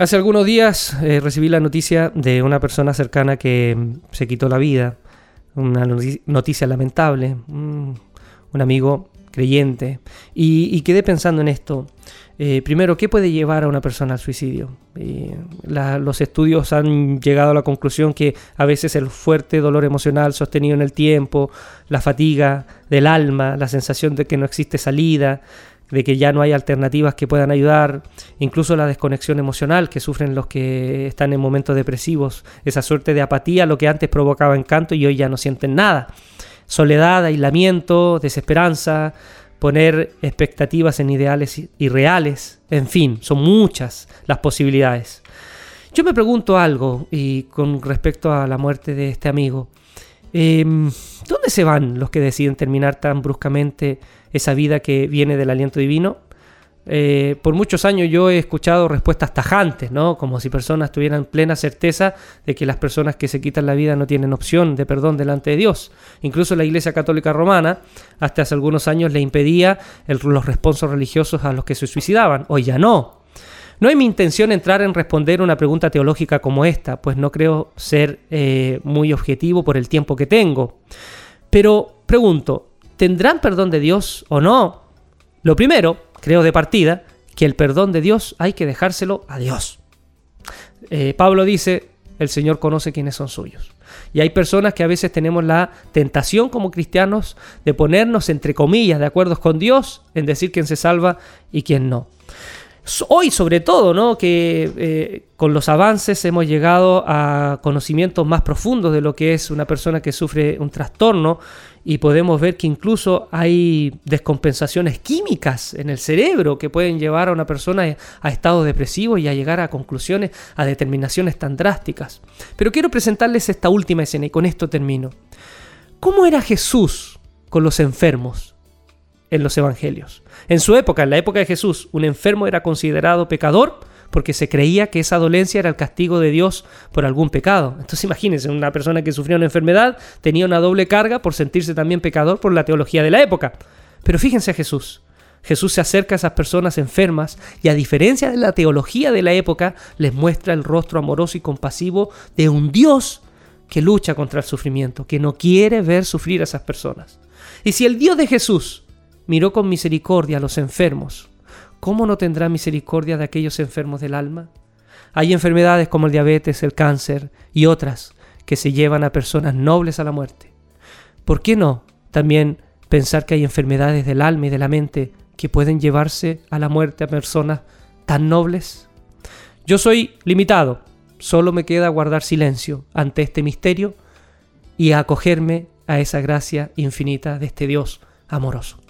Hace algunos días eh, recibí la noticia de una persona cercana que mm, se quitó la vida. Una noticia lamentable. Un, amigo creyente. Y, quedé pensando en esto. Eh, primero, ¿qué puede llevar a una persona al suicidio? los estudios han llegado a la conclusión que a veces el fuerte dolor emocional sostenido en el tiempo, la fatiga del alma, la sensación de que no existe salida, de que ya no hay alternativas que puedan ayudar, incluso la desconexión emocional que sufren los que están en momentos depresivos, esa suerte de apatía, lo que antes provocaba encanto y hoy ya no sienten nada. Soledad, aislamiento, desesperanza, poner expectativas en ideales irreales, en fin, son muchas las posibilidades. Yo me pregunto algo y con respecto a la muerte de este amigo. Em, ¿Dónde se van los que deciden terminar tan bruscamente esa vida que viene del aliento divino. Eh, por muchos años yo he escuchado respuestas tajantes, ¿no? Como si personas tuvieran plena certeza de que las personas que se quitan la vida no tienen opción de perdón delante de Dios. Incluso la Iglesia Católica Romana, hasta hace algunos años, le impedía los responsos religiosos a los que se suicidaban. Hoy ya no. No es mi intención entrar en responder una pregunta teológica como esta, pues no creo ser eh, muy objetivo por el tiempo que tengo. Pero pregunto, ¿tendrán perdón de Dios o no? Lo primero, creo de partida, que el perdón de Dios hay que dejárselo a Dios. Eh, Pablo dice, el Señor conoce quiénes son suyos. Y hay personas que a veces tenemos la tentación como cristianos de ponernos entre comillas de acuerdo con Dios en decir quién se salva y quién no. Hoy sobre todo, ¿no? que eh, con los avances hemos llegado a conocimientos más profundos de lo que es una persona que sufre un trastorno y podemos ver que incluso hay descompensaciones químicas en el cerebro que pueden llevar a una persona a estados depresivos y a llegar a conclusiones, a determinaciones tan drásticas. Pero quiero presentarles esta última escena y con esto termino. ¿Cómo era Jesús con los enfermos? En los evangelios. En su época, en la época de Jesús, un enfermo era considerado pecador porque se creía que esa dolencia era el castigo de Dios por algún pecado. Entonces imagínense, una persona que sufría una enfermedad tenía una doble carga por sentirse también pecador por la teología de la época. Pero fíjense a Jesús. Jesús se acerca a esas personas enfermas y a diferencia de la teología de la época, les muestra el rostro amoroso y compasivo de un Dios que lucha contra el sufrimiento, que no quiere ver sufrir a esas personas. Y si el Dios de Jesús miró con misericordia a los enfermos, ¿cómo no tendrá misericordia de aquellos enfermos del alma? Hay enfermedades como el diabetes, el cáncer y otras que se llevan a personas nobles a la muerte. ¿Por qué no también pensar que hay enfermedades del alma y de la mente que pueden llevarse a la muerte a personas tan nobles? Yo soy limitado, solo me queda guardar silencio ante este misterio y acogerme a esa gracia infinita de este Dios amoroso.